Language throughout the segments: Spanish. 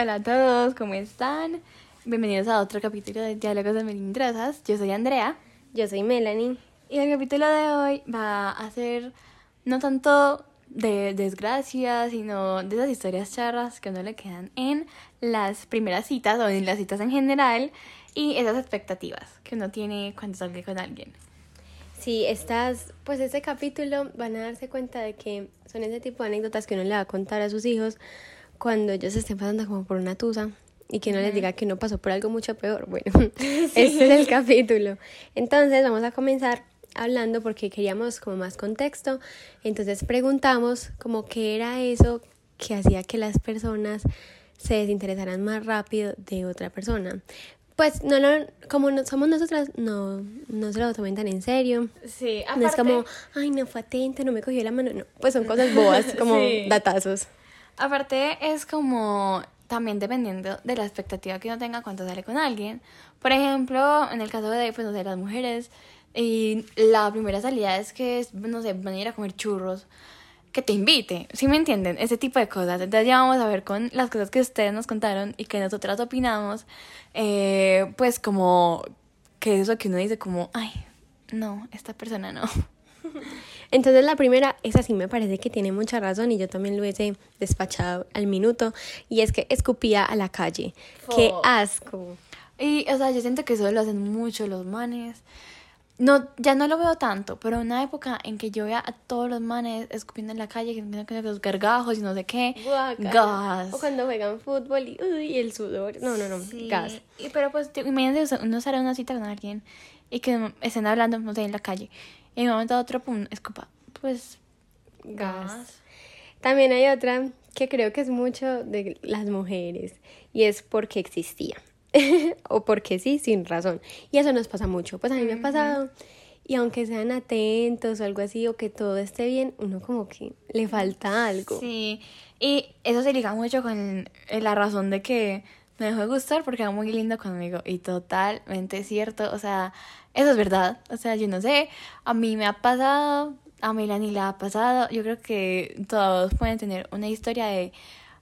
Hola a todos, ¿cómo están? Bienvenidos a otro capítulo de Diálogos de Melindrosas. Yo soy Andrea Yo soy Melanie. y el capítulo de hoy va a ser no tanto de desgracias, sino de esas historias charras que a uno le quedan en las primeras citas o en las citas en general y esas expectativas que uno tiene cuando sale con alguien. Sí, estas, pues este capítulo van a darse cuenta de que son ese tipo de anécdotas que uno le va a contar a sus hijos cuando ellos estén pasando como por una tusa y que no les diga que uno pasó por algo mucho peor. Bueno, este es el capítulo. Entonces vamos a comenzar hablando porque queríamos como más contexto. Entonces preguntamos como qué era eso que hacía que las personas se desinteresaran más rápido de otra persona. Pues no, no como no somos nosotras, no, no se lo tomen tan en serio. Sí, No es como, ay, no fue atento, no me cogió la mano. No, pues son cosas bobas, como Sí. datazos. Aparte es como también dependiendo de la expectativa que uno tenga cuando sale con alguien. Por ejemplo, en el caso de, pues, no sé, las mujeres, y la primera salida es que, no sé, van a ir a comer churros, que te invite, ¿sí me entienden? Ese tipo de cosas. Entonces ya vamos a ver con las cosas que ustedes nos contaron y que nosotras opinamos, eh, pues como que eso que uno dice como, ay, no, esta persona no. Entonces la primera, esa sí me parece que tiene mucha razón y yo también lo hubiese despachado al minuto. Y es que escupía a la calle. ¡Qué Fo. asco! Y, o sea, yo siento que eso lo hacen mucho los manes. No, ya no lo veo tanto, pero una época en que yo veía a todos los manes escupiendo en la calle, que que los gargajos y no sé qué. Gas. O cuando juegan fútbol y uy, el sudor. No, no, no, Sí. gas. Y, pero pues, sea, uno sale a una cita con alguien y que estén hablando, no sé, en la calle. De un momento a otro, pum, escupa. Pues, Gas. También hay otra que creo que es mucho de las mujeres y es porque existía o porque sí, sin razón. Y eso nos pasa mucho. Pues a mí me ha pasado y aunque sean atentos o algo así o que todo esté bien, uno como que le falta algo. Sí, y eso se liga mucho con eh, la razón de que me dejó de gustar porque era muy lindo conmigo y totalmente cierto, o sea, eso es verdad, o sea, yo no sé, a mí me ha pasado, a Melanie le ha pasado, yo creo que todos pueden tener una historia de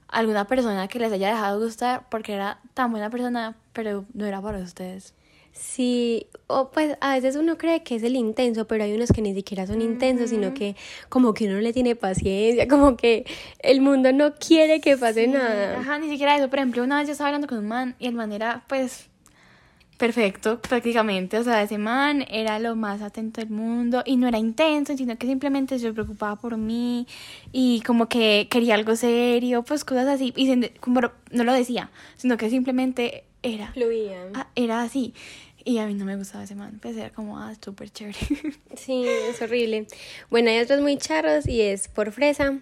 alguna persona que les haya dejado de gustar porque era tan buena persona, pero no era para ustedes. Sí, o pues a veces uno cree que es el intenso, pero hay unos que ni siquiera son intensos, sino que como que uno no le tiene paciencia, como que el mundo no quiere que pase nada. Ajá, ni siquiera eso. Por ejemplo, una vez yo estaba hablando con un man y el man era, pues, perfecto, prácticamente. O sea, ese man era lo más atento del mundo y no era intenso, sino que simplemente se preocupaba por mí y como que quería algo serio, pues cosas así. Y se- como no lo decía, sino que simplemente era. Fluía. Ah, era así. Y a mí no me gustaba ese man. Pues era como, ah, súper chévere. Sí, es horrible. Bueno, hay otros muy charros y es por fresa,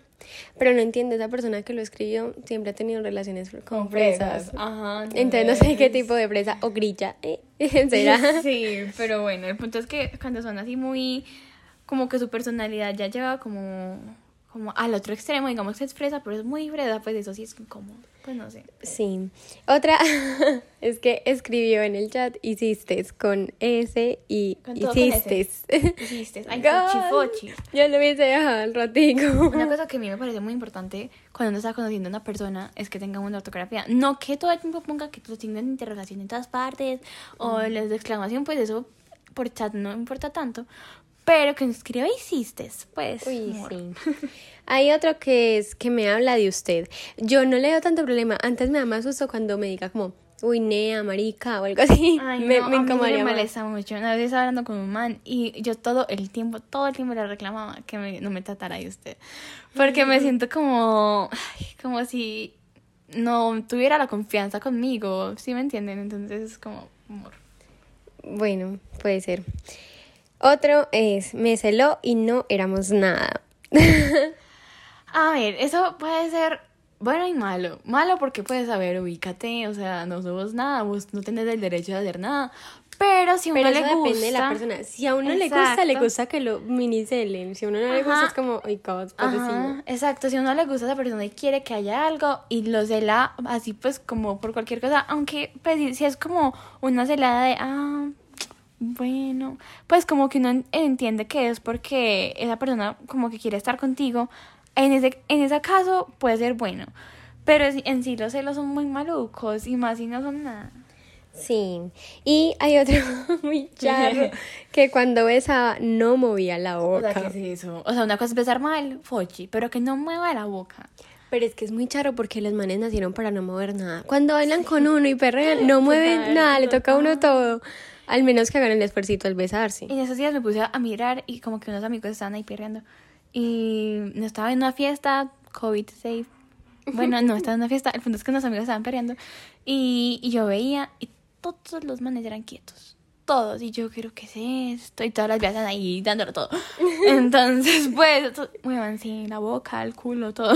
pero no entiendo, esa persona que lo escribió siempre ha tenido relaciones con, fresas. Ajá. Entonces no sé qué tipo de fresa o grilla, ¿eh? ¿Será? Sí, pero bueno, el punto es que cuando son así muy, como que su personalidad ya lleva como, como al otro extremo, digamos que es fresa, pero es muy fresa, pues eso sí es incómodo, pues no sé. Sí. Otra es que escribió en el chat hiciste con S y Con hiciste. Hiciste, ay, Gas. fochi, fochi. Yo lo hubiese dejado al ratico. Una cosa que a mí me parece muy importante cuando uno está conociendo a una persona es que tenga una ortografía. No que todo el tiempo ponga que los signos de interrogación en todas partes o los de exclamación, pues eso por chat no importa tanto. Pero que escriba hiciste, pues. Uy, sí. Hay otro que es que me habla de usted. Yo no le doy tanto problema. Antes me da más susto cuando me diga como, uy, nea, marica o algo así. Ay, me, no, me a mí incomodaría me molesta mucho. Una vez hablando con un man y yo todo el tiempo, todo el tiempo le reclamaba que me- no me tratara de usted. Porque me siento como, como si no tuviera la confianza conmigo, ¿sí me entienden? Entonces es como, amor. Bueno, puede ser. Otro es, me celó y no éramos nada. A ver, eso puede ser bueno y malo. Malo porque puedes saber, ubícate, o sea, no somos nada, vos no tenés el derecho de hacer nada. Pero si a uno Pero le eso gusta... depende de la persona. Si a uno le gusta, le Exacto. gusta que lo minicelen. Si a uno no le gusta, Ajá. es como, ay, God, Ajá, exacto, si a uno le gusta a esa persona y quiere que haya algo y lo cela así pues como por cualquier cosa, aunque pues si es como una celada de, ah, bueno, pues como que uno en- entiende que es porque esa persona como que quiere estar contigo, en ese, en ese caso puede ser bueno, Pero en sí los celos son muy malucos y más si no son nada. Sí, y hay otro muy charro que cuando besaba no movía la O sea, boca. ¿qué es eso? O sea, una cosa es besar mal, fochi, pero que no mueva la boca. Pero es que es muy charro porque los manes nacieron para no mover nada. Cuando bailan con uno y perrean, no mueven Total, nada, le toca a uno todo. Al menos que hagan el esfuerzo al besarse. En esos días me puse a mirar y como que unos amigos estaban ahí perreando. Y no estaba en una fiesta, COVID safe. Bueno, no estaba en una fiesta. El punto es que unos amigos estaban perreando. Y, y yo veía y todos los manes eran quietos. Todos. Y yo, creo que es esto? Y todas las vías están ahí dándolo todo. Entonces, pues, muevan sí, la boca, el culo, todo.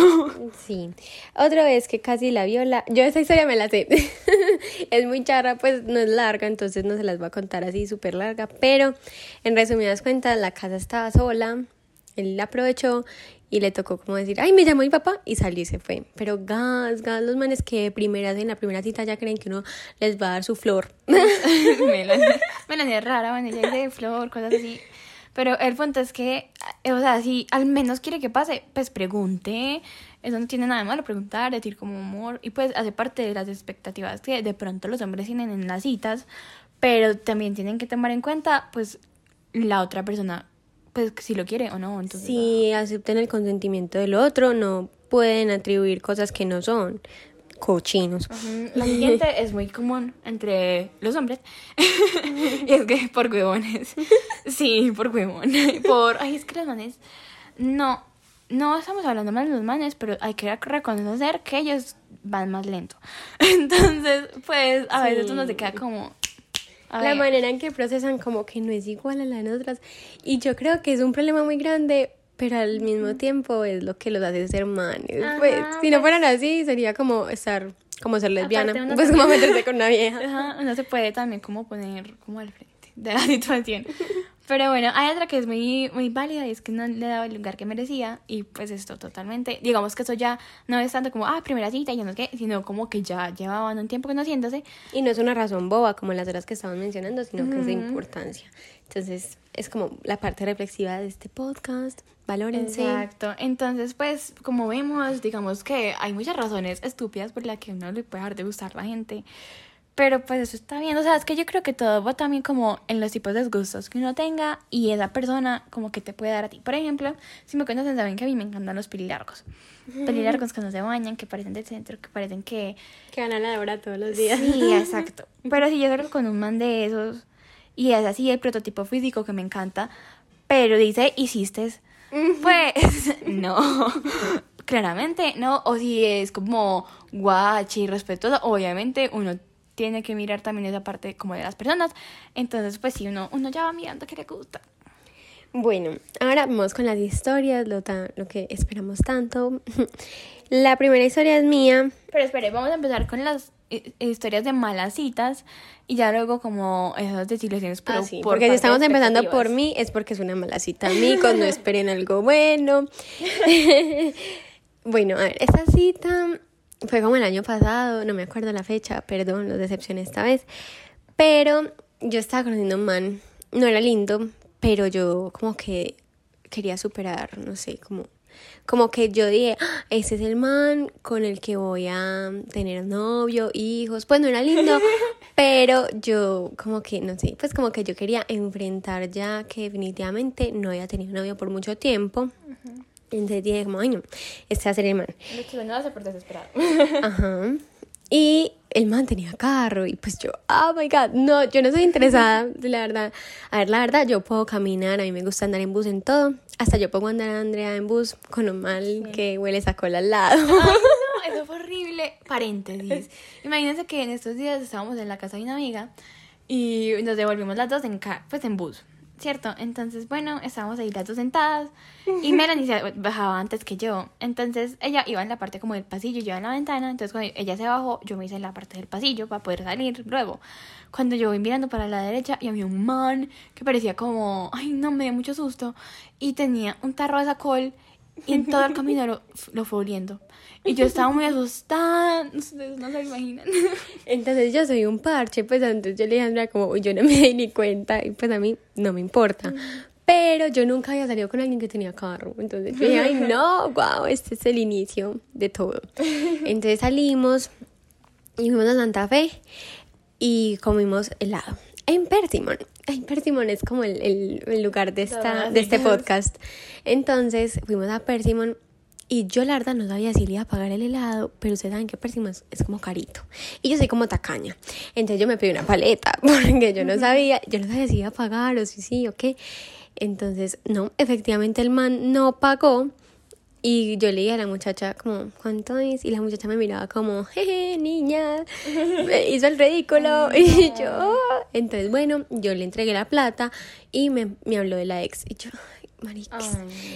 Sí. Otra vez que casi la viola. Yo esa historia me la sé. es muy charra, pues no es larga, entonces no se las voy a contar así súper larga. Pero en resumidas cuentas, la casa estaba sola. Él la aprovechó y le tocó como decir, ay, me llamó mi papá y salió y se fue. Pero gas, gas, los manes que primeras en la primera cita ya creen que uno les va a dar su flor. Melanie, Melanie es rara, ella dice flor, cosas así. Pero el punto es que, eh, o sea, si al menos quiere que pase, pues pregunte. Eso no tiene nada de malo preguntar, decir como amor. Y pues hace parte de las expectativas que de pronto los hombres tienen en las citas. Pero también tienen que tomar en cuenta, pues, la otra persona, pues, si lo quiere o no. Entonces, Si acepten el consentimiento del otro, no pueden atribuir cosas que no son cochinos. La siguiente es muy común entre los hombres. y es que por huevones. Sí, por huevón. Por. Ay, es que los manes. No, no estamos hablando mal de los manes, pero hay que reconocer que ellos van más lento. Entonces, pues, a veces uno se queda como. A la ver. manera en que procesan como que no es igual a la de nosotras. Y yo creo que es un problema muy grande, pero al mismo tiempo es lo que los hace ser manes. Ajá, pues, si no pues- fueran así, sería como estar, como ser lesbiana. Pues también- como meterse con una vieja. Ajá, uno se puede también como poner como al frente de la situación. Pero bueno, hay otra que es muy, muy válida y es que no le daba el lugar que merecía y pues esto totalmente, digamos que eso ya no es tanto como, ah, primera cita y ya no sé qué, sino como que ya llevaban un tiempo conociéndose. Y no es una razón boba como las otras que estaban mencionando, sino que es de importancia. Entonces, es como la parte reflexiva de este podcast. Valórense. Exacto. Entonces, pues, como vemos, digamos que hay muchas razones estúpidas por las que uno le puede dejar de gustar la gente. Pero pues eso está bien. O sea, es que yo creo que todo va también como en los tipos de gustos que uno tenga y esa persona como que te puede dar a ti. Por ejemplo, si me conocen saben que a mí me encantan los pelilargos. Pelilargos que no se bañan, que parecen del centro, que parecen que... Que van a la hora todos los días. Sí, exacto. Pero si yo salgo con un man de esos y es así el prototipo físico que me encanta, pero dice, hiciste, pues no. Claramente no. O si es como guachi, respetuoso, obviamente uno tiene que mirar también esa parte como de las personas. Entonces, pues sí, uno, uno ya va mirando que le gusta. Bueno, ahora vamos con las historias, lo, ta- lo que esperamos tanto. La primera historia es mía. Pero espere, vamos a empezar con las eh, historias de malas citas y ya luego como esas desilusiones. Pero Ah, sí, por porque si estamos empezando por mí es porque es una mala cita, amigos, no esperen algo bueno. bueno, a ver, esta cita fue como el año pasado, no me acuerdo la fecha, perdón, los decepcioné esta vez, pero yo estaba conociendo a un man, no era lindo, pero yo como que quería superar, no sé, como como que yo dije, "Ah, ese es el man con el que voy a tener novio, hijos. Pues no era lindo, pero yo como que, no sé, pues como que yo quería enfrentar ya que definitivamente no había tenido novio por mucho tiempo. Entonces dije como, ay no, este va a ser el man. Lo que uno hace por desesperado. Ajá. Y el man tenía carro y pues yo, oh my god, no, yo no soy interesada, la verdad. A ver, la verdad, yo puedo caminar, a mí me gusta andar en bus en todo. Hasta yo pongo andar a Andrea en bus con un mal que huele a cola al lado. Ay, no, eso fue horrible. Paréntesis. Imagínense que en estos días estábamos en la casa de una amiga y nos devolvimos las dos en, ca- pues en bus, ¿cierto? Entonces, bueno, estábamos ahí las dos sentadas y Melanie se bajaba antes que yo. Entonces, ella iba en la parte como del pasillo yo en la ventana. Entonces, cuando ella se bajó, yo me hice en la parte del pasillo para poder salir luego. Cuando yo voy mirando para la derecha y había un man que parecía como, ay, no, me dio mucho susto. Y tenía un tarro de sacol y en todo el camino lo, lo fue oliendo. Y yo estaba muy asustada, ustedes no se imaginan. Entonces yo soy un parche, pues entonces yo le dije a Andrea como, "Uy, yo no me di ni cuenta y pues a mí no me importa. Pero yo nunca había salido con alguien que tenía carro. Entonces yo dije, ay, no, wow, este es el inicio de todo. Entonces salimos y fuimos a Santa Fe y comimos helado. En Persimon. En Persimon es como el, el- el lugar de, esta, de este podcast. Entonces fuimos a Persimon y yo la verdad no sabía si le iba a pagar el helado, pero ustedes saben que Persimon es, es como carito. Y yo soy como tacaña. Entonces yo me pedí una paleta porque yo no sabía, yo no sabía si iba a pagar o si sí o qué. Entonces, no, efectivamente el man no pagó. Y yo le dije a la muchacha como, ¿cuánto es? Y la muchacha me miraba como, jeje, niña, me hizo el ridículo. Y yo, "Ah". entonces bueno, yo le entregué la plata y me, me habló de la ex. Y yo, ay,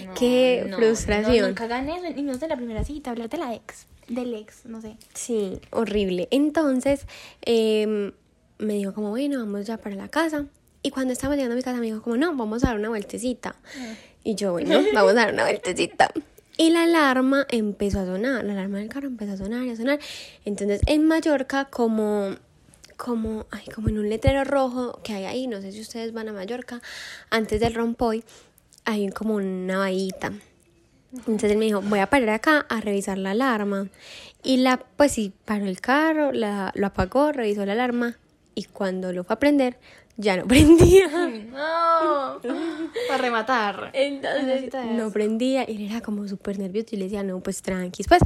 no, qué no, frustración. No, nunca eso, y no de la primera cita, hablar de la ex, del ex, no sé. Sí, horrible. Entonces, em, me dijo como, bueno, vamos ya para la casa. Y cuando estaba llegando a mi casa me dijo como, no, vamos a dar una vueltecita. Y yo, bueno, vamos a dar una vueltecita. Y la alarma empezó a sonar, la alarma del carro empezó a sonar y a sonar. Entonces, en Mallorca, como, como, ay, como en un letrero rojo que hay ahí, no sé si ustedes van a Mallorca, antes del rompoy, hay como una vallita. Entonces él me dijo, voy a parar acá a revisar la alarma. Y la, pues sí, paró el carro, la, lo apagó, revisó la alarma y cuando lo fue a prender, ya no prendía. No, para rematar. Entonces no prendía y él era como súper nervioso y le decía, no, pues tranqui. Pues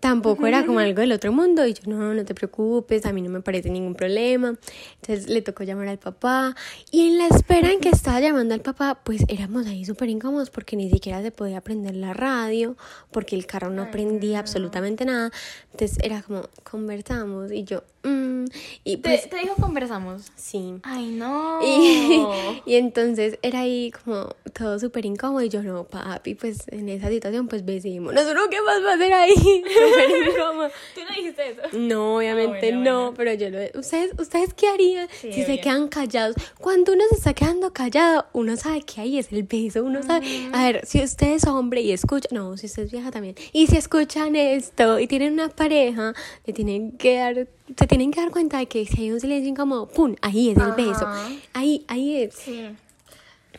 tampoco era como algo del otro mundo y yo, no, no te preocupes, a mí no me parece ningún problema. Entonces le tocó llamar al papá y en la espera en que estaba llamando al papá, pues éramos ahí súper incómodos porque ni siquiera se podía prender la radio, porque el carro no prendía absolutamente nada. Entonces era como, conversamos y yo, mm, y ¿Te, pues te dijo conversamos? sí. Ay, no. Y, y entonces era ahí como todo súper incómodo y yo no, papi, pues en esa situación pues besémonos, uno qué más va a hacer ahí, súper incómodo. ¿Tú no dijiste eso? No, obviamente Ah, bueno, no, bueno. pero yo lo... ¿Ustedes, ¿Ustedes qué harían Sí, si se quedan callados? Cuando uno se está quedando callado, uno sabe que ahí es el beso, uno sabe... A ver, si usted es hombre y escucha... No, si usted es vieja también. Y si escuchan esto y tienen una pareja, le tienen que dar... Se tienen que dar cuenta de que si hay un silencio incómodo, ¡pum! Ahí es el Ajá. beso. Ahí, ahí es. Sí.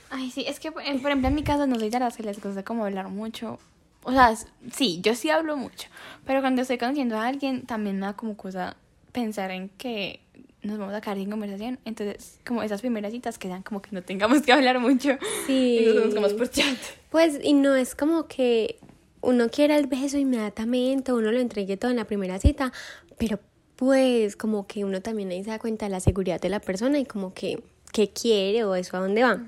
Ay, sí, es que, por ejemplo, en mi caso no soy de las que les gusta como hablar mucho. O sea, sí, yo sí hablo mucho. Pero cuando estoy conociendo a alguien, también me da como cosa pensar en que nos vamos a quedar sin conversación. Entonces, como esas primeras citas quedan como que no tengamos que hablar mucho. Sí. Y nos por chat. Pues, y no es como que uno quiera el beso inmediatamente, uno lo entregue todo en la primera cita, pero pues como que uno también ahí se da cuenta de la seguridad de la persona y como que qué quiere o eso a dónde va.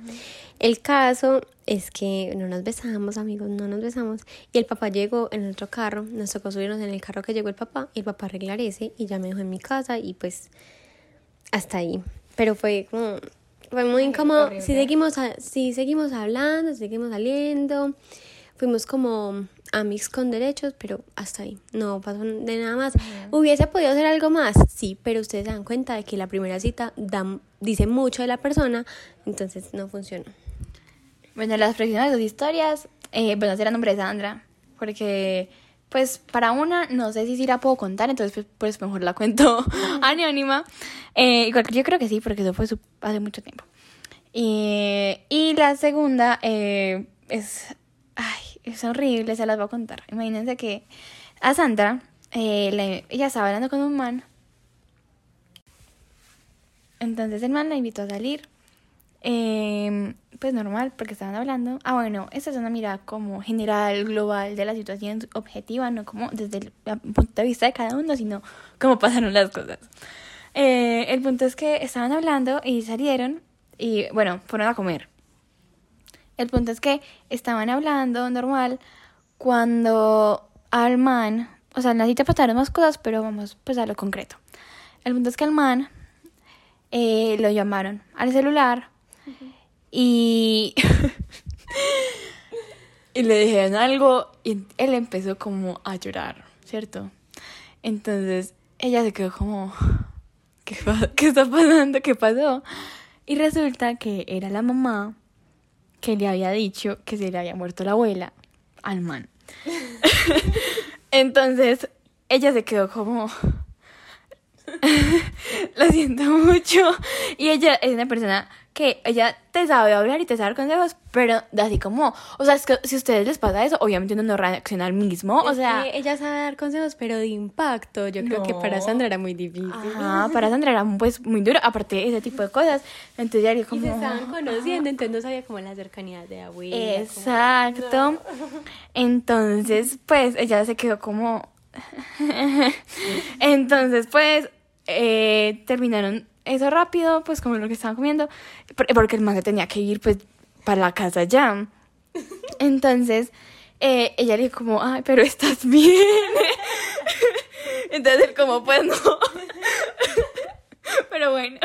El caso es que no nos besamos, amigos, no nos besamos. Y el papá llegó en otro carro, nos tocó subirnos en el carro que llegó el papá y el papá arreglar ese y ya me dejó en mi casa y pues hasta ahí. Pero fue como, fue muy incómodo. Sí seguimos, a- sí seguimos hablando, seguimos saliendo. Fuimos como amigos con derechos, pero hasta ahí. No pasó de nada más. ¿Hubiese podido hacer algo más? Sí, pero ustedes se dan cuenta de que la primera cita da, dice mucho de la persona, entonces no funciona. Bueno, las próximas dos historias eh, van a ser a nombre de Sandra. Porque, pues, para una, no sé si sí la puedo contar, entonces, pues, pues, mejor la cuento anónima. Eh, igual que yo creo que sí, porque eso fue su- hace mucho tiempo. Y, y la segunda eh, es. Ay, es horrible, se las voy a contar. Imagínense que a Sandra, eh, ella estaba hablando con un man. Entonces el man la invitó a salir. Eh, pues normal, porque estaban hablando. Ah, bueno, esta es una mirada como general, global de la situación objetiva, no como desde el punto de vista de cada uno, sino cómo pasaron las cosas. Eh, el punto es que estaban hablando y salieron y, bueno, fueron a comer. El punto es que estaban hablando normal cuando al man, o sea, en la pasaron más cosas, pero vamos pues a lo concreto. El punto es que al man eh, lo llamaron al celular y, y le dijeron algo y él empezó como a llorar, ¿cierto? Entonces ella se quedó como, ¿qué, qué está pasando? ¿Qué pasó? Y resulta que era la mamá que le había dicho que se le había muerto la abuela al man. Entonces ella se quedó como, lo siento mucho. Y ella es una persona que ella te sabe hablar y te sabe dar consejos, pero así como, o sea, es que si a ustedes les pasa eso, obviamente uno no reacciona al mismo, o sea... ella sabe dar consejos, pero de impacto. Yo creo que para. Sandra era muy difícil. Ajá, para Sandra era pues muy duro, aparte de ese tipo de cosas, entonces ella era Y como... se estaban conociendo, entonces no sabía como la cercanía de abuela. como- Exacto. Entonces, pues ella se quedó como... Entonces, pues eh, terminaron eso rápido, pues como lo que estaban comiendo, por- porque el man se tenía que ir pues para la casa ya. Entonces, eh, ella le dijo como, ay, pero estás bien. Entonces él como, pues no. pero bueno.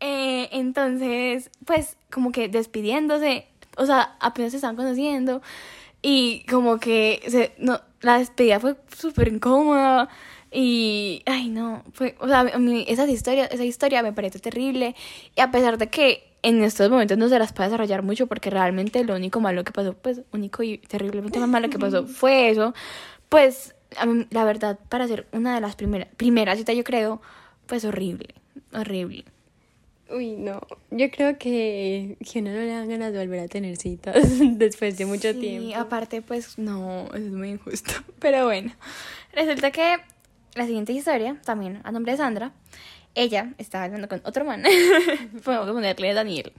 Eh, entonces, pues como que despidiéndose, o sea, apenas se estaban conociendo y como que se, no, la despedida fue súper incómoda y, ay no, fue, o sea, a mí esa historia, esa historia me parece terrible y a pesar de que en estos momentos no se las puede desarrollar mucho porque realmente lo único malo que pasó, pues único y terriblemente más malo que pasó fue eso, pues a mí, la verdad, para ser una de las primeras, primeras citas yo creo, pues horrible, horrible. Uy, no. Yo creo que, que uno no le dan ganas de volver a tener citas después de mucho Sí, tiempo. aparte, pues no, eso es muy injusto. Pero bueno, resulta que la siguiente historia, también a nombre de Sandra, ella estaba hablando con otro man. Podemos ponerle Daniel.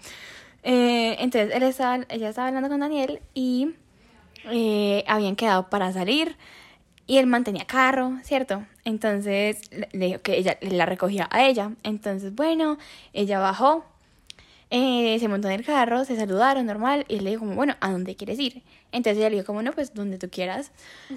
Eh, entonces, él estaba, ella estaba hablando con Daniel y eh, habían quedado para salir. Y el man tenía carro, ¿cierto? Entonces le dijo que ella la recogía a ella. Entonces, bueno, ella bajó, eh, se montó en el carro, se saludaron normal y él le dijo como, bueno, ¿a dónde quieres ir? Entonces ella le dijo como, no, pues donde tú quieras.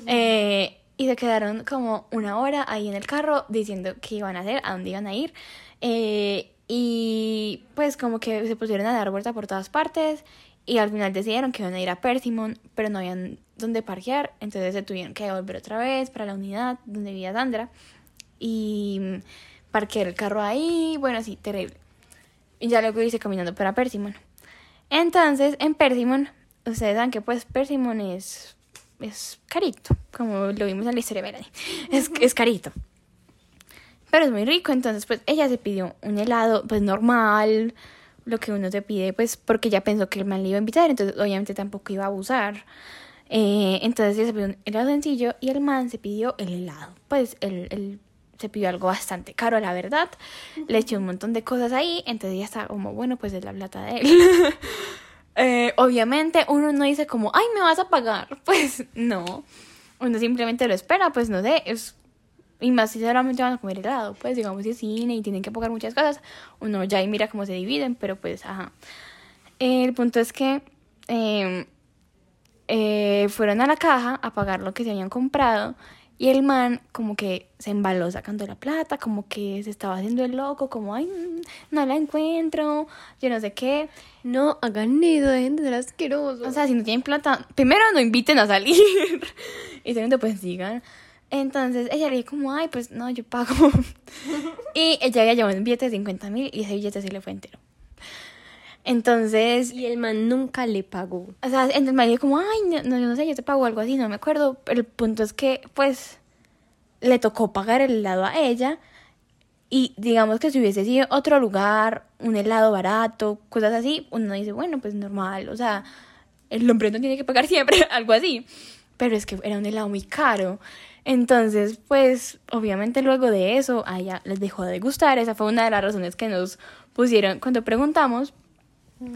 Eh, y se quedaron como una hora ahí en el carro diciendo qué iban a hacer, a dónde iban a ir. Eh, y pues como que se pusieron a dar vuelta por todas partes y al final decidieron que iban a ir a Persimon, pero no habían dónde parquear, entonces se tuvieron que volver otra vez para la unidad donde vivía Sandra y parquear el carro ahí, bueno, sí, terrible. Y ya luego hice caminando para Persimon. Entonces, en Persimon, ustedes saben que pues Persimon es, es carito, como lo vimos en la historia de Melanie. Es, es carito. Pero es muy rico, entonces pues ella se pidió un helado pues normal, lo que uno se pide pues porque ella pensó que el man le iba a invitar, entonces obviamente tampoco iba a abusar. Eh, entonces ella se pidió un helado sencillo y el man se pidió el helado. Pues el, el- se pidió algo bastante caro, la verdad. Le echó un montón de cosas ahí, entonces ella estaba como, bueno, pues es la plata de él. Eh, obviamente uno no dice como, ay, me vas a pagar. Pues no. Uno simplemente lo espera, pues no sé. Y más si solamente van a comer helado, pues digamos si es cine y tienen que pagar muchas cosas, uno ya ahí mira cómo se dividen, pero pues, ajá. El punto es que eh, eh, fueron a la caja a pagar lo que se habían comprado y el man como que se embaló sacando la plata, como que se estaba haciendo el loco, como, ay, mm, no la encuentro, yo no sé qué. No, hagan eso, dejen de ser asquerosos. O sea, si no tienen plata, primero no inviten a salir y segundo pues sigan. Entonces ella le dijo como, ay, pues no, yo pago. y ella había llevado un billete de 50 mil y ese billete se le fue entero. Entonces, y el man nunca le pagó. o sea, el man dijo como, ay, no, no, yo no sé, yo te pago algo así, no me acuerdo. Pero el punto es que, pues, le tocó pagar el helado a ella. Y digamos que si hubiese sido otro lugar, un helado barato, cosas así, uno dice, bueno, pues normal, o sea, el hombre no tiene que pagar siempre, algo así. Pero es que era un helado muy caro. Entonces, pues, obviamente luego de eso, a ella les dejó de gustar. Esa fue una de las razones que nos pusieron cuando preguntamos.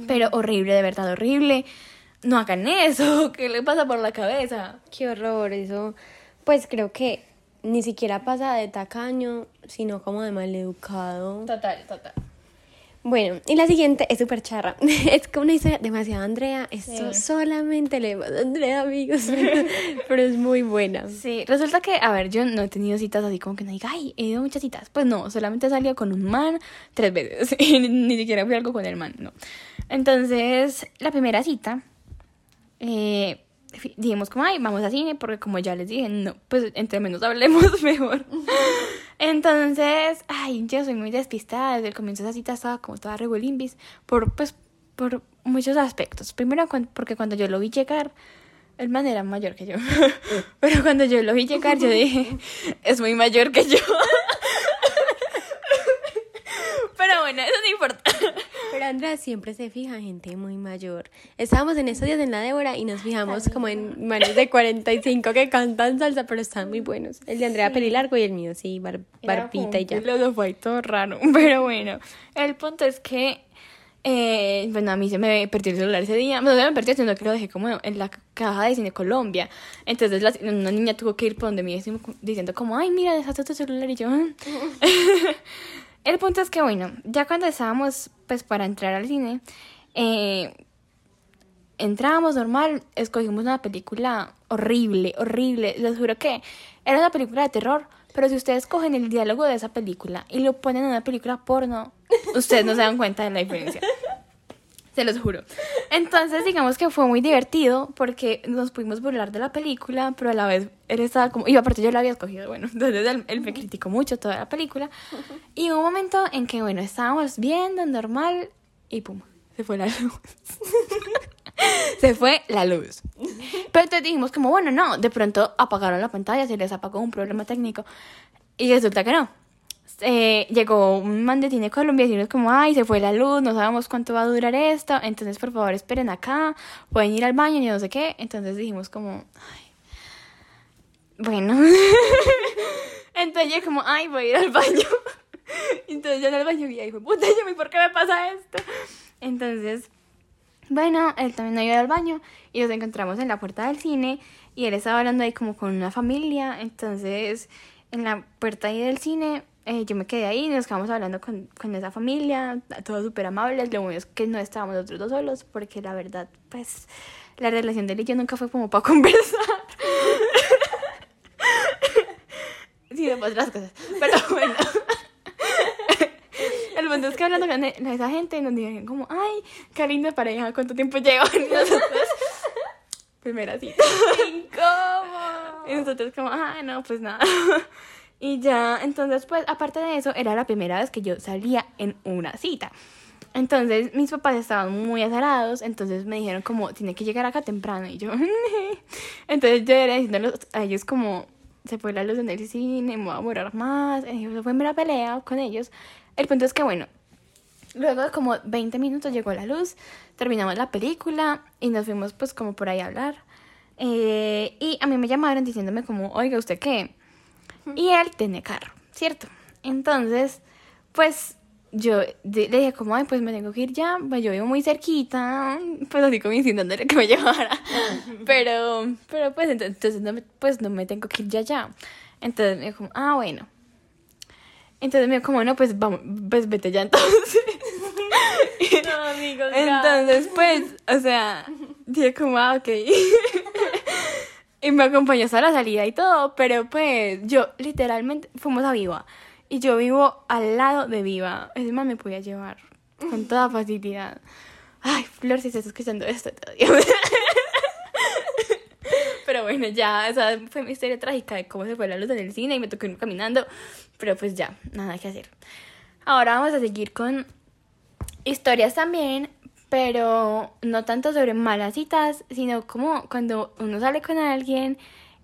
Pero horrible, de verdad, horrible. No hagan eso, ¿qué le pasa por la cabeza? Qué horror, eso. Pues creo que ni siquiera pasa de tacaño, sino como de maleducado. Total, total. Bueno, y la siguiente es súper charra. Es como una historia demasiado Andrea. Esto Sí. solamente le pasa a Andrea, amigos. Pero es muy buena. Sí, resulta que, a ver, yo no he tenido citas así como que no diga, ay, he ido muchas citas. Pues no, solamente he salido con un man tres veces. Ni siquiera fui algo con el man, no. Entonces, la primera cita, eh, dijimos como, ay, vamos a cine, porque como ya les dije, no, pues entre menos hablemos, mejor. Entonces, ay, yo soy muy despistada. Desde el comienzo de esa cita estaba como toda revuelimbis por, pues, por muchos aspectos. Primero, porque cuando yo lo vi llegar, el man era mayor que yo. Pero cuando yo lo vi llegar, yo dije, es muy mayor que yo. Pero bueno, eso no importa. Pero Andrea siempre se fija en gente muy mayor. Estábamos en estos días en la Débora y nos fijamos como en manes de 45 que cantan salsa, pero están muy buenos. El de Andrea Perilargo y el mío, sí, bar- barbita y ya. Los dos fue todo raro. Pero bueno, el punto es que, eh, bueno, a mí se me perdió el celular ese día. No se me perdió, sino que lo dejé como en la caja de Cine Colombia. Entonces la- una niña tuvo que ir por donde mí diciendo- diciendo como, ay, mira, dejaste tu celular y yo... El punto es que, bueno, ya cuando estábamos, pues, para entrar al cine, eh, entrábamos normal, escogimos una película horrible, horrible. Les juro que era una película de terror, pero si ustedes cogen el diálogo de esa película y lo ponen en una película porno, ustedes no se dan cuenta de la diferencia. Se los juro. Entonces, digamos que fue muy divertido porque nos pudimos burlar de la película, pero a la vez él estaba como. Y aparte, yo la había escogido, bueno. Entonces, él, él me criticó mucho toda la película. Y hubo un momento en que, bueno, estábamos viendo normal y pum, se fue la luz. se fue la luz. Pero entonces dijimos, como, bueno, no, de pronto apagaron la pantalla, se les apagó un problema técnico. Y resulta que no eh, llegó un man de Cine Colombia y nos como, ay, se fue la luz, no sabemos cuánto va a durar esto, entonces por favor esperen acá, pueden ir al baño y no sé qué. Entonces dijimos como, ay, bueno. entonces yo como, ay, voy a ir al baño. entonces yo en el baño vi, ay, puta, yo, ¿y por qué me pasa esto? Entonces, bueno, él también no iba al baño y nos encontramos en la puerta del cine y él estaba hablando ahí como con una familia, entonces en la puerta ahí del cine eh, yo me quedé ahí nos quedamos hablando con, con esa familia, todos súper amables, lo bueno es que no estábamos nosotros dos solos porque la verdad, pues la relación de él y yo nunca fue como para conversar. sí, de otras cosas, pero bueno. El punto es que hablando con e- esa gente nos dijeron como, ay, qué linda pareja, ¿cuánto tiempo llevan? Y nosotros, primera cita. ¿Cómo? Y nosotros como, ah, no, pues nada. Y ya, entonces, pues, aparte de eso, era la primera vez que yo salía en una cita. Entonces, mis papás estaban muy azarados, entonces me dijeron como, tiene que llegar acá temprano. Y yo, entonces yo era diciéndoles a ellos como, se fue la luz en el cine, me voy a morar más. Y eso fue mera pelea con ellos. El punto es que, bueno, Luego de como 20 minutos llegó la luz, terminamos la película y nos fuimos pues como por ahí a hablar. Eh, y a mí me llamaron diciéndome como, oiga, ¿usted qué? Y él tiene carro, ¿cierto? Entonces, pues yo le dije como, ay, pues me tengo que ir ya, pues yo vivo muy cerquita, pues así como insinuándole que me llevara. pero, pero pues ent- entonces no me, pues no me tengo que ir ya ya. Entonces me dijo como, ah, bueno. Entonces me dijo como, no, pues vamos, pues vete ya entonces. No, amigos. Entonces, pues, o sea, dije como, ah, ok. y me acompañó hasta la salida y todo, pero pues yo literalmente fuimos a Viva. Y yo vivo al lado de Viva. Es más, me podía llevar con toda facilidad. Ay, Flor, si estás escuchando esto, te odio. Pero bueno, ya, esa fue mi historia trágica de cómo se fue la luz en el cine y me tocó ir caminando. Pero pues ya, nada que hacer. Ahora vamos a seguir con historias también, pero no tanto sobre malas citas, sino como cuando uno sale con alguien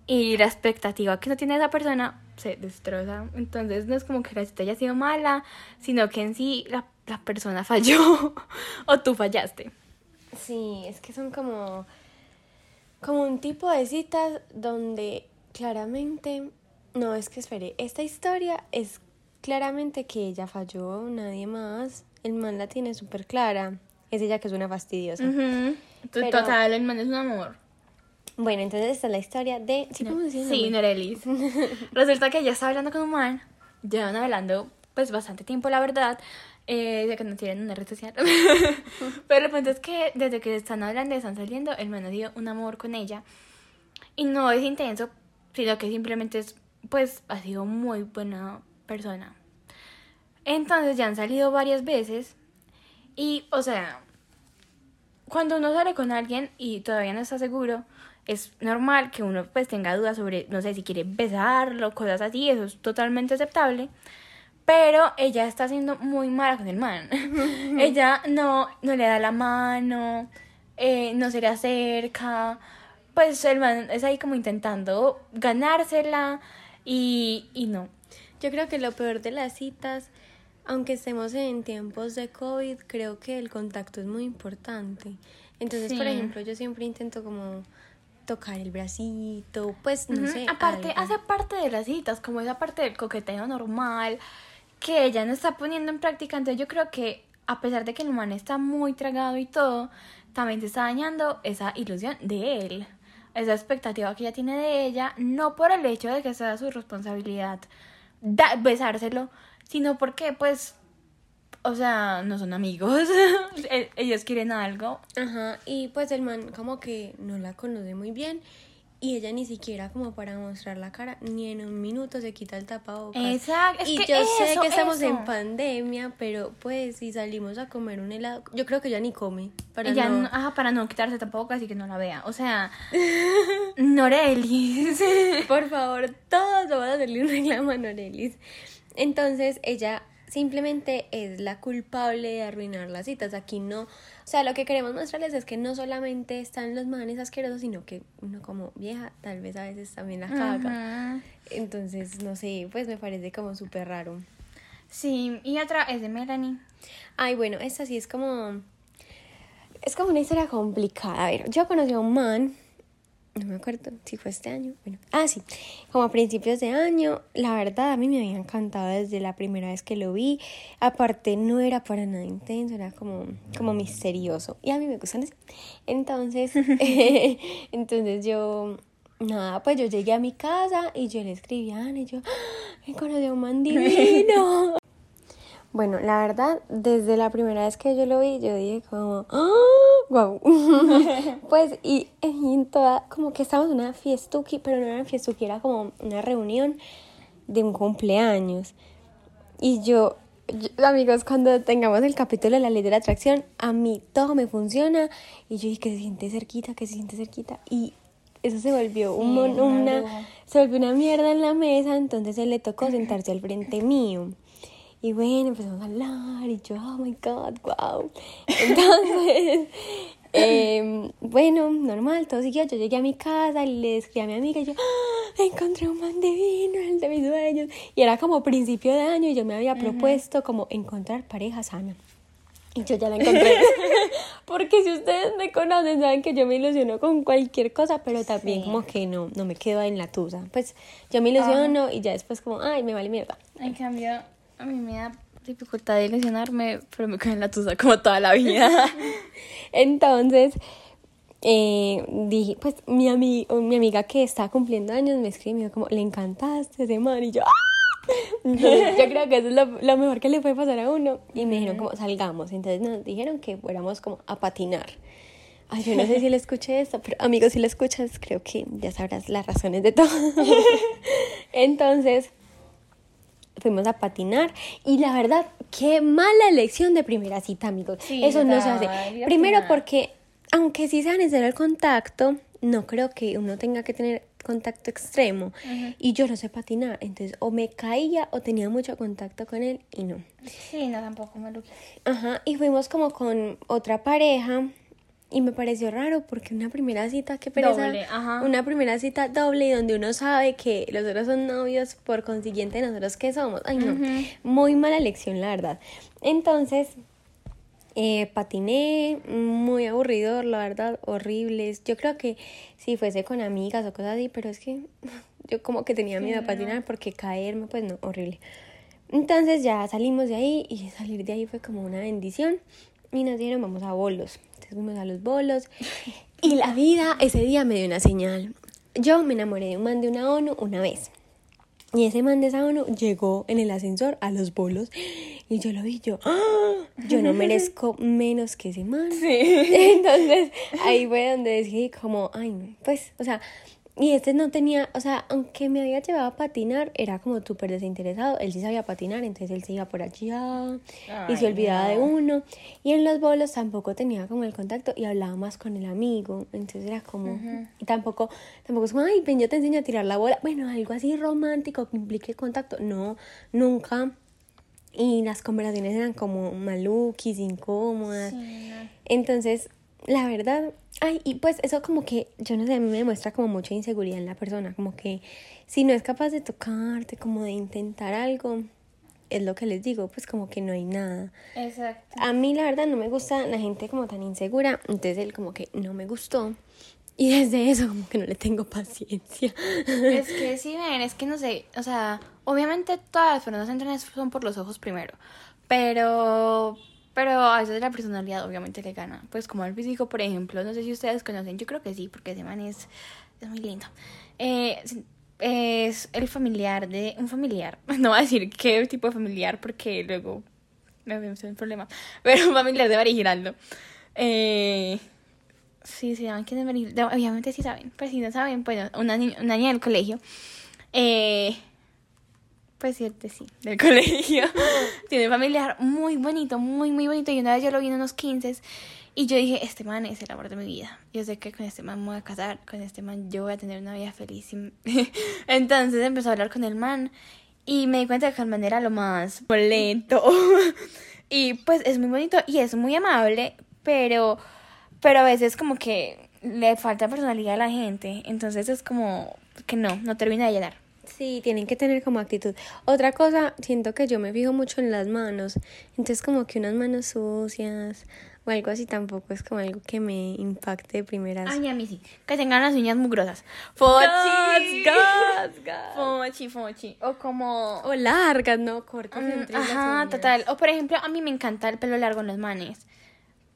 y la expectativa que no tiene esa persona se destroza. Entonces no es como que la cita haya sido mala, sino que en sí la, la persona falló o tú fallaste. Sí, es que son como, como un tipo de citas donde claramente, no, es que espere, esta historia es claramente que ella falló, nadie más, el man la tiene súper clara, es ella que es una fastidiosa. Pero- Total, el man es un amor. Bueno, entonces esta es la historia de... ¿Sí el Sí? Norelis. Resulta que ella estaba hablando con un man. Llevan hablando, pues, bastante tiempo, la verdad. Eh, de que no tienen una red social. Pero el punto es que desde que están hablando y están saliendo, el man ha sido un amor con ella. Y no es intenso, sino que simplemente es, pues, ha sido muy buena persona. Entonces ya han salido varias veces. Y, o sea, cuando uno sale con alguien y todavía no está seguro, es normal que uno pues tenga dudas sobre, no sé, si quiere besarlo, cosas así, eso es totalmente aceptable. Pero ella está siendo muy mala con el man. ella no, no le da la mano, eh, no se le acerca. Pues el man es ahí como intentando ganársela y, y no. Yo creo que lo peor de las citas aunque estemos en tiempos de COVID, creo que el contacto es muy importante. Entonces, por ejemplo, yo siempre intento como tocar el bracito, pues no sé. Aparte, algo. hace parte de las citas, como esa parte del coqueteo normal, que ella no está poniendo en práctica. Entonces yo creo que a pesar de que el man está muy tragado y todo, también se está dañando esa ilusión de él. Esa expectativa que ella tiene de ella, no por el hecho de que sea su responsabilidad da- besárselo, sino porque pues, o sea, no son amigos. E- Ellos quieren algo. Ajá, y pues el man como que no la conoce muy bien y ella ni siquiera como para mostrar la cara, ni en un minuto se quita el tapabocas. Exacto, es y que yo sé que estamos eso. en pandemia, pero pues si salimos a comer un helado, yo creo que ya ni come. Para Ella no... no- ajá, para no quitarse tampoco, así que no la vea. O sea, Norelis. Por favor, todos vamos a hacerle un reclamo a Norelis. Entonces, ella simplemente es la culpable de arruinar las citas. Aquí no, o sea, lo que queremos mostrarles es que no solamente están los manes asquerosos, sino que uno como vieja tal vez a veces también la caga. Entonces, no sé, pues me parece como súper raro. Sí, y otra es de Melanie. Ay, bueno, esta sí es como. Es como una historia complicada. A ver, yo conocí a un man. No me acuerdo si fue este año. Bueno, ah, sí. Como a principios de año. La verdad, a mí me había encantado desde la primera vez que lo vi. Aparte, no era para nada intenso, era como, como misterioso. Y a mí me gustan así. Entonces, entonces yo. Nada, pues yo llegué a mi casa y yo le escribí a Ana y yo, ¡Ah! me conocí a un man divino. Bueno, la verdad, desde la primera vez que yo lo vi, yo dije como, wow. pues, y, en toda, como que estábamos en una fiestuki, pero no era una fiestuki, era como una reunión de un cumpleaños. Y yo, yo- amigos, cuando tengamos el capítulo de la ley de la atracción, a mí todo me funciona. Y yo dije que se siente cerquita, que se siente cerquita. Y eso se volvió un Sí, una una, se volvió una mierda en la mesa, entonces él le tocó sentarse al frente mío. Y bueno, empezamos a hablar y yo, oh my god, wow. Entonces, em, bueno, normal, todo siguió. Yo llegué a mi casa y le escribí a mi amiga y yo, "Ah, encontré un man divino, el de mis sueños. Y era como principio de año y yo me había propuesto como encontrar pareja sana. Y yo ya la encontré. Porque si ustedes me conocen, saben que yo me ilusiono con cualquier cosa, pero también Sí. como que no, no me quedo en la tusa. Pues yo me ilusiono y ya después como, ay, me vale mierda. En cambio, a mí me da dificultad de ilusionarme, pero me quedo en la tusa como toda la vida. Entonces, eh, dije, pues mi, ami- mi amiga que está cumpliendo años me escribió como, le encantaste ese man y yo, ¡ah! Entonces, yo creo que eso es lo, lo mejor que le puede pasar a uno. Y me dijeron como, salgamos. Entonces nos dijeron que fuéramos como a patinar. Ay, yo no sé si le escuché esto, pero amigos, si lo escuchas, creo que ya sabrás las razones de todo. Entonces, fuimos a patinar y la verdad, qué mala elección de primera cita, amigos. Sí, Eso no se hace. Primero porque, aunque sí sea necesario el contacto, no creo que uno tenga que tener contacto extremo. Y yo no sé patinar, entonces o me caía o tenía mucho contacto con él y no. Sí, no, tampoco me lo. Ajá, y fuimos como con otra pareja y me pareció raro porque una primera cita, qué pereza. Doble, ajá. Una primera cita doble y donde uno sabe que los otros son novios, por consiguiente nosotros qué somos. Ay, no, muy mala elección, la verdad. Entonces, eh, patiné, muy aburridor, la verdad, horribles. Yo creo que si fuese con amigas o cosas así, pero es que yo como que tenía miedo a patinar porque caerme, pues no, horrible. Entonces ya salimos de ahí y salir de ahí fue como una bendición y nos dijeron vamos a bolos. Fuimos a los bolos y la vida ese día me dio una señal. Yo me enamoré de un man de una ONU una vez. Y ese man de esa ONU llegó en el ascensor a los bolos y yo lo vi, yo, ¡ah! yo no merezco menos que ese man. Entonces ahí fue donde decidí como, ay no, pues, o sea, y este no tenía, o sea, aunque me había llevado a patinar, era como súper desinteresado, él sí sabía patinar, entonces él se iba por allá y se olvidaba de no. uno. Y en los bolos tampoco tenía como el contacto y hablaba más con el amigo, entonces era como, y tampoco, tampoco es como, ay, ven, yo te enseño a tirar la bola, bueno, algo así romántico que implique contacto, no, nunca. Y las conversaciones eran como maluquis, incómodas. Sí, no. Entonces, la verdad, ay, y pues eso como que, yo no sé, a mí me demuestra como mucha inseguridad en la persona, como que si no es capaz de tocarte, como de intentar algo, es lo que les digo, pues como que no hay nada. Exacto. A mí la verdad no me gusta la gente como tan insegura, entonces él como que no me gustó. Y desde eso como que no le tengo paciencia. Es que sí, ven, es que no sé, o sea, obviamente todas las personas entran son por los ojos primero, pero pero a veces la personalidad obviamente le gana. Pues como el físico, por ejemplo, no sé si ustedes conocen, yo creo que sí, porque ese man es, es muy lindo. Eh, es el familiar de un familiar. No voy a decir qué tipo de familiar porque luego me veo un problema. Pero un familiar de María Giraldo. Eh, sí, se llaman quién es María Giraldo. Obviamente sí saben, pero si no saben, bueno, una, niña, una niña del colegio. Eh, pues cierto, sí, del colegio. Tiene un familiar muy bonito, muy, muy bonito. Y una vez yo lo vi en unos 15 y yo dije, este man es el amor de mi vida. Yo sé que con este man me voy a casar, con este man yo voy a tener una vida feliz. Entonces empezó a hablar con el man y me di cuenta que el man era lo más lento. y pues es muy bonito y es muy amable, pero, pero a veces como que le falta personalidad a la gente. Entonces es como que no, no termina de llenar. Sí, tienen que tener como actitud. Otra cosa, siento que yo me fijo mucho en las manos. Entonces como que unas manos sucias o algo así tampoco es como algo que me impacte de primeras. Ay, a mí sí. Que tengan las uñas mugrosas. Fochi. Fochi, fochi. O como... O largas, ¿no? Cortas Mm, entre las Ajá, uñas. total. O por ejemplo, a mí me encanta el pelo largo en los manes.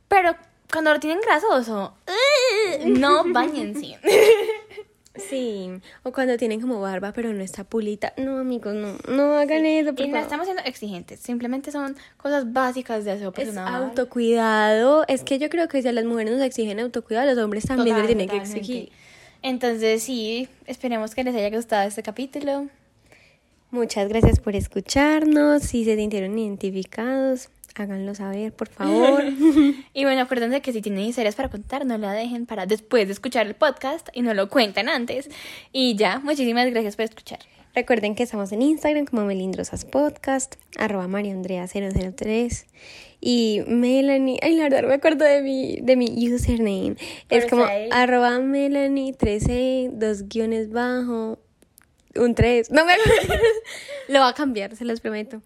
Pero cuando lo tienen grasoso, no bañense. Sí, o cuando tienen como barba pero no está pulita. No, amigos, no, no hagan eso, por Y no favor. estamos siendo exigentes, simplemente son cosas básicas de aseo Es personal. autocuidado. Es que yo creo que si a las mujeres nos exigen autocuidado, los hombres también Total, les tienen que exigir. Entonces, sí, esperemos que les haya gustado este capítulo. Muchas gracias por escucharnos. Si se sintieron identificados, háganlo saber, por favor. Y bueno, acuérdense que si tienen historias para contar, no la dejen para después de escuchar el podcast y no lo cuentan antes. Y ya, muchísimas gracias por escuchar. Recuerden que estamos en Instagram como Melindrosas Podcast, arroba mariandrea003 y Melanie, ay la verdad no me acuerdo de mi, de mi username, es como arroba Melanie 13, dos guiones bajo, un 3, no me acuerdo, lo va a cambiar, se los prometo.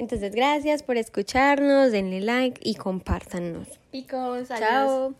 Entonces gracias por escucharnos, denle like y compártanos. Picos, adiós. Chao.